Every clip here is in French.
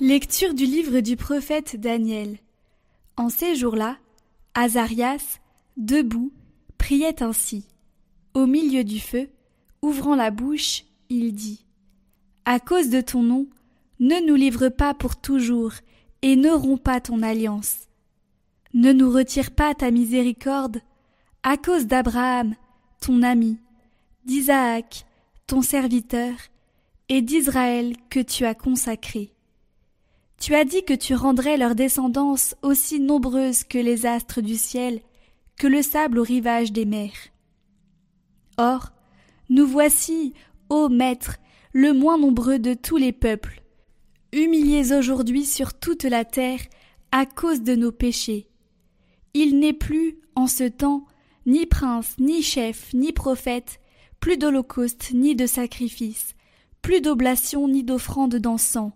Lecture du livre du prophète Daniel. En ces jours-là, Azarias, debout, priait ainsi. Au milieu du feu, ouvrant la bouche, il dit À cause de ton nom, ne nous livre pas pour toujours, et ne romps pas ton alliance. Ne nous retire pas ta miséricorde, à cause d'Abraham, ton ami, d'Isaac, ton serviteur, et d'Israël que tu as consacré. Tu as dit que tu rendrais leur descendance aussi nombreuse que les astres du ciel, que le sable au rivage des mers. Or, nous voici, ô Maître, le moins nombreux de tous les peuples, humiliés aujourd'hui sur toute la terre à cause de nos péchés. Il n'est plus, en ce temps, ni prince, ni chef, ni prophète, plus d'holocauste, ni de sacrifice, plus d'oblation, ni d'offrande d'encens,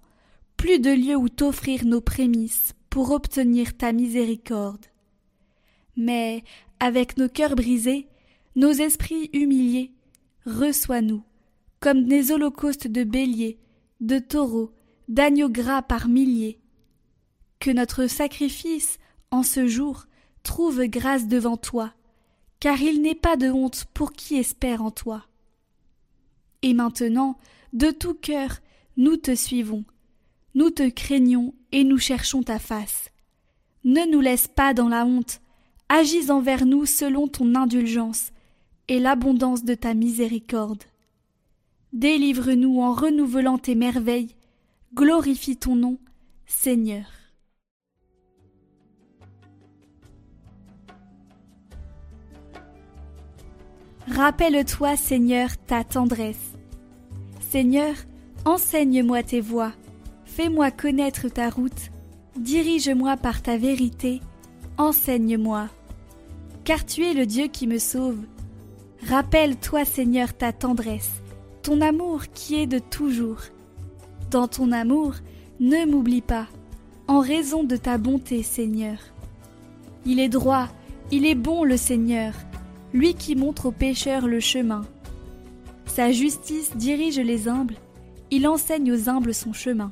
plus de lieu où t'offrir nos prémices pour obtenir ta miséricorde. Mais, avec nos cœurs brisés, nos esprits humiliés, reçois-nous, comme des holocaustes de béliers, de taureaux, d'agneaux gras par milliers. Que notre sacrifice, en ce jour, trouve grâce devant toi, car il n'est pas de honte pour qui espère en toi. Et maintenant, de tout cœur, nous te suivons, nous te craignons et nous cherchons ta face. Ne nous laisse pas dans la honte, agis envers nous selon ton indulgence et l'abondance de ta miséricorde. Délivre-nous en renouvelant tes merveilles, glorifie ton nom, Seigneur. Rappelle-toi, Seigneur, ta tendresse. Seigneur, enseigne-moi tes voies Fais-moi connaître ta route, dirige-moi par ta vérité, enseigne-moi. Car tu es le Dieu qui me sauve. Rappelle-toi, Seigneur, ta tendresse, ton amour qui est de toujours. Dans ton amour, ne m'oublie pas, en raison de ta bonté, Seigneur. Il est droit, il est bon le Seigneur, lui qui montre aux pécheurs le chemin. Sa justice dirige les humbles, il enseigne aux humbles son chemin.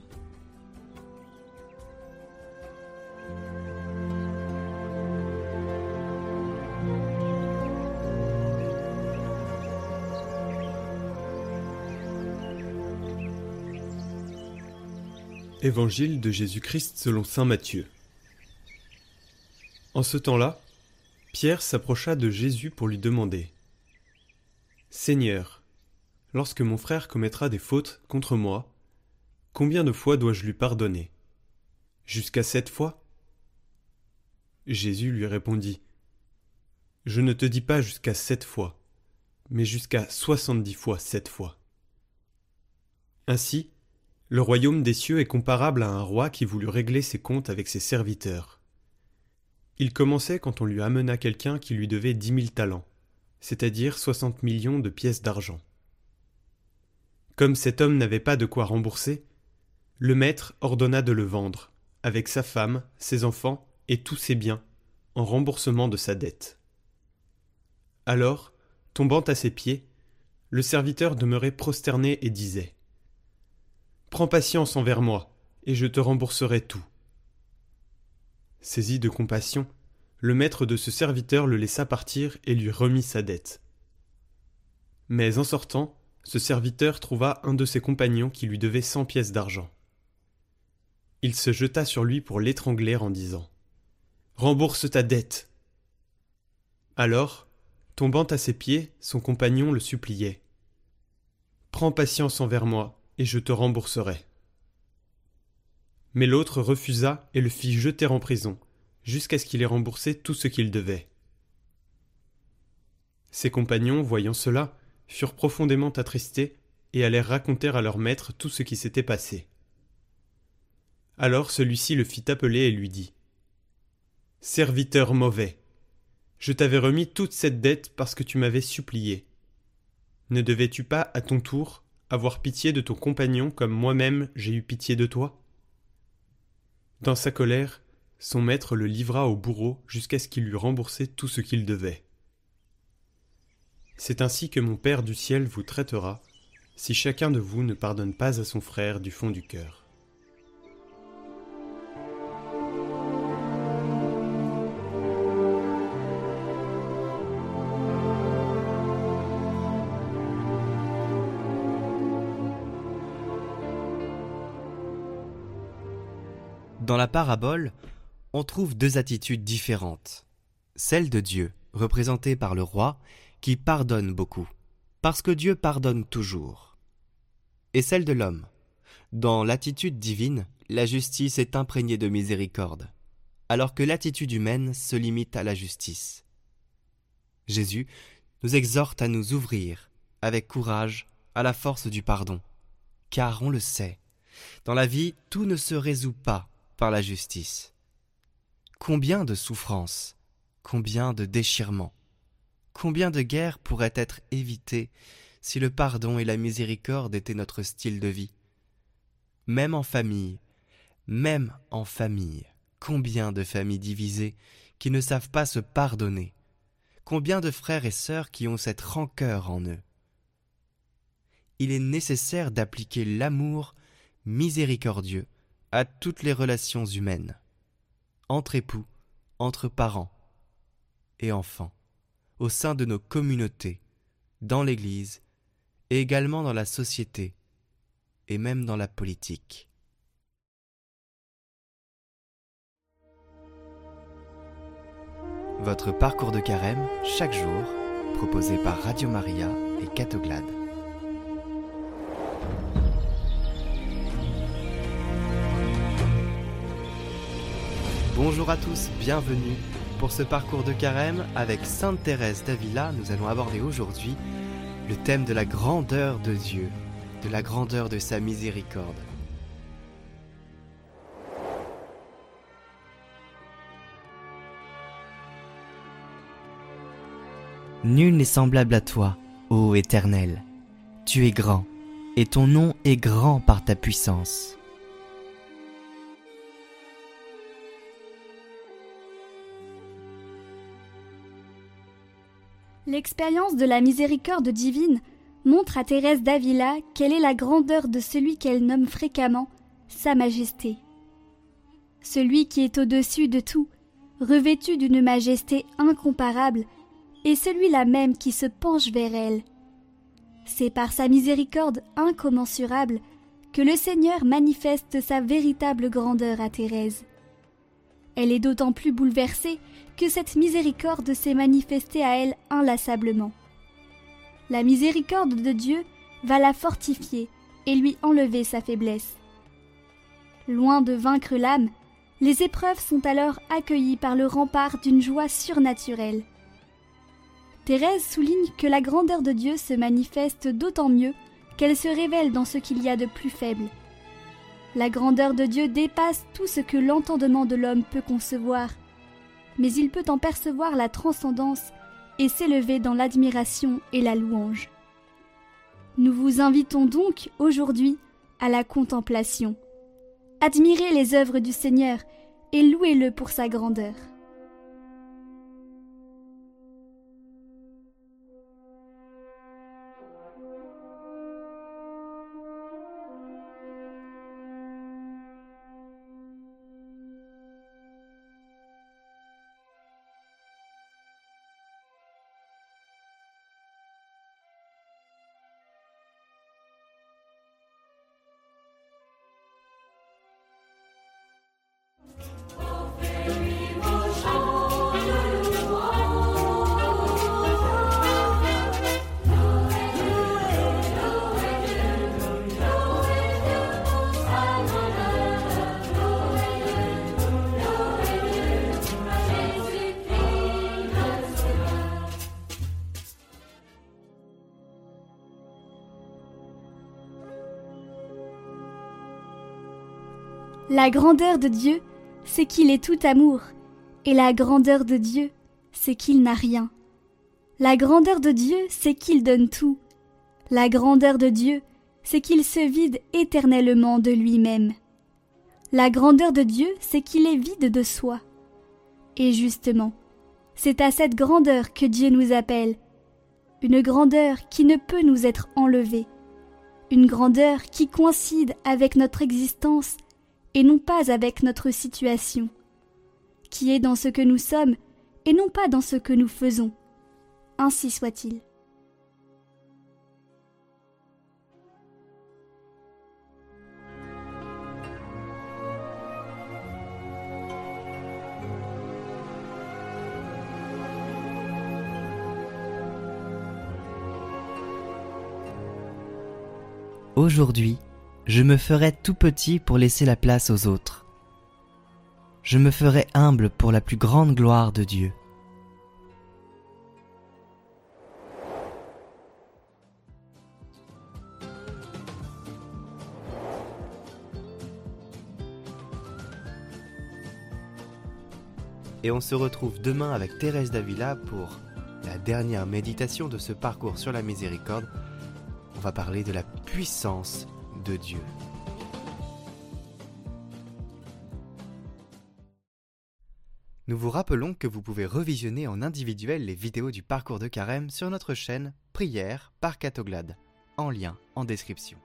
Évangile de Jésus-Christ selon Saint Matthieu. En ce temps-là, Pierre s'approcha de Jésus pour lui demander Seigneur, lorsque mon frère commettra des fautes contre moi, combien de fois dois-je lui pardonner? Jusqu'à sept fois Jésus lui répondit Je ne te dis pas jusqu'à sept fois, mais jusqu'à soixante-dix fois sept fois. Ainsi, le royaume des cieux est comparable à un roi qui voulut régler ses comptes avec ses serviteurs. Il commençait quand on lui amena quelqu'un qui lui devait dix mille talents, c'est-à-dire soixante millions de pièces d'argent. Comme cet homme n'avait pas de quoi rembourser, le maître ordonna de le vendre, avec sa femme, ses enfants et tous ses biens, en remboursement de sa dette. Alors, tombant à ses pieds, le serviteur demeurait prosterné et disait Prends patience envers moi, et je te rembourserai tout. Saisi de compassion, le maître de ce serviteur le laissa partir et lui remit sa dette. Mais en sortant, ce serviteur trouva un de ses compagnons qui lui devait cent pièces d'argent. Il se jeta sur lui pour l'étrangler en disant Rembourse ta dette. Alors, tombant à ses pieds, son compagnon le suppliait Prends patience envers moi, et je te rembourserai. Mais l'autre refusa et le fit jeter en prison, jusqu'à ce qu'il ait remboursé tout ce qu'il devait. Ses compagnons, voyant cela, furent profondément attristés et allèrent raconter à leur maître tout ce qui s'était passé. Alors celui-ci le fit appeler et lui dit Serviteur mauvais, je t'avais remis toute cette dette parce que tu m'avais supplié. Ne devais-tu pas, à ton tour, avoir pitié de ton compagnon comme moi-même j'ai eu pitié de toi? Dans sa colère, son maître le livra au bourreau jusqu'à ce qu'il lui remboursait tout ce qu'il devait. C'est ainsi que mon Père du ciel vous traitera, si chacun de vous ne pardonne pas à son frère du fond du cœur. Parabole, on trouve deux attitudes différentes. Celle de Dieu, représentée par le roi, qui pardonne beaucoup, parce que Dieu pardonne toujours. Et celle de l'homme. Dans l'attitude divine, la justice est imprégnée de miséricorde, alors que l'attitude humaine se limite à la justice. Jésus nous exhorte à nous ouvrir, avec courage, à la force du pardon, car on le sait, dans la vie tout ne se résout pas par la justice. Combien de souffrances, combien de déchirements, combien de guerres pourraient être évitées si le pardon et la miséricorde étaient notre style de vie? Même en famille, même en famille, combien de familles divisées qui ne savent pas se pardonner? Combien de frères et sœurs qui ont cette rancœur en eux? Il est nécessaire d'appliquer l'amour miséricordieux à toutes les relations humaines, entre époux, entre parents et enfants, au sein de nos communautés, dans l'Église et également dans la société et même dans la politique. Votre parcours de carême, chaque jour, proposé par Radio Maria et Catoglade. Bonjour à tous, bienvenue. Pour ce parcours de carême, avec Sainte Thérèse d'Avila, nous allons aborder aujourd'hui le thème de la grandeur de Dieu, de la grandeur de sa miséricorde. Nul n'est semblable à toi, ô Éternel. Tu es grand, et ton nom est grand par ta puissance. L'expérience de la miséricorde divine montre à Thérèse d'Avila quelle est la grandeur de celui qu'elle nomme fréquemment Sa Majesté. Celui qui est au-dessus de tout, revêtu d'une majesté incomparable, et celui-là même qui se penche vers elle. C'est par sa miséricorde incommensurable que le Seigneur manifeste sa véritable grandeur à Thérèse. Elle est d'autant plus bouleversée que cette miséricorde s'est manifestée à elle inlassablement. La miséricorde de Dieu va la fortifier et lui enlever sa faiblesse. Loin de vaincre l'âme, les épreuves sont alors accueillies par le rempart d'une joie surnaturelle. Thérèse souligne que la grandeur de Dieu se manifeste d'autant mieux qu'elle se révèle dans ce qu'il y a de plus faible. La grandeur de Dieu dépasse tout ce que l'entendement de l'homme peut concevoir, mais il peut en percevoir la transcendance et s'élever dans l'admiration et la louange. Nous vous invitons donc aujourd'hui à la contemplation. Admirez les œuvres du Seigneur et louez-le pour sa grandeur. La grandeur de Dieu, c'est qu'il est tout amour, et la grandeur de Dieu, c'est qu'il n'a rien. La grandeur de Dieu, c'est qu'il donne tout. La grandeur de Dieu, c'est qu'il se vide éternellement de lui-même. La grandeur de Dieu, c'est qu'il est vide de soi. Et justement, c'est à cette grandeur que Dieu nous appelle, une grandeur qui ne peut nous être enlevée, une grandeur qui coïncide avec notre existence et non pas avec notre situation, qui est dans ce que nous sommes et non pas dans ce que nous faisons. Ainsi soit-il. Aujourd'hui, je me ferai tout petit pour laisser la place aux autres. Je me ferai humble pour la plus grande gloire de Dieu. Et on se retrouve demain avec Thérèse Davila pour la dernière méditation de ce parcours sur la miséricorde. On va parler de la puissance Nous vous rappelons que vous pouvez revisionner en individuel les vidéos du parcours de carême sur notre chaîne Prière par Catoglade, en lien en description.